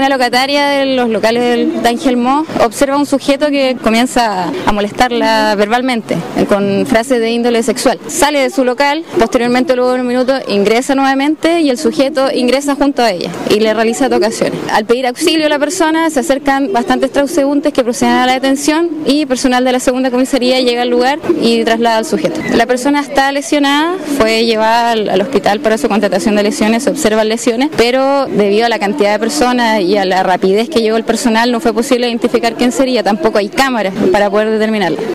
Una locataria de los locales de Ángel Mo observa un sujeto que comienza a molestarla verbalmente con frases de índole sexual. Sale de su local, posteriormente luego de un minuto ingresa nuevamente y el sujeto ingresa junto a ella y le realiza tocaciones. Al pedir auxilio a la persona se acercan bastantes transeúntes que proceden a la detención y personal de la segunda comisaría llega al lugar y traslada al sujeto. La persona está lesionada, fue llevada al, hospital para su contratación de lesiones, se observan lesiones, pero debido a la cantidad de personas y a la rapidez que llegó el personal no fue posible identificar quién sería, tampoco hay cámaras para poder determinarla.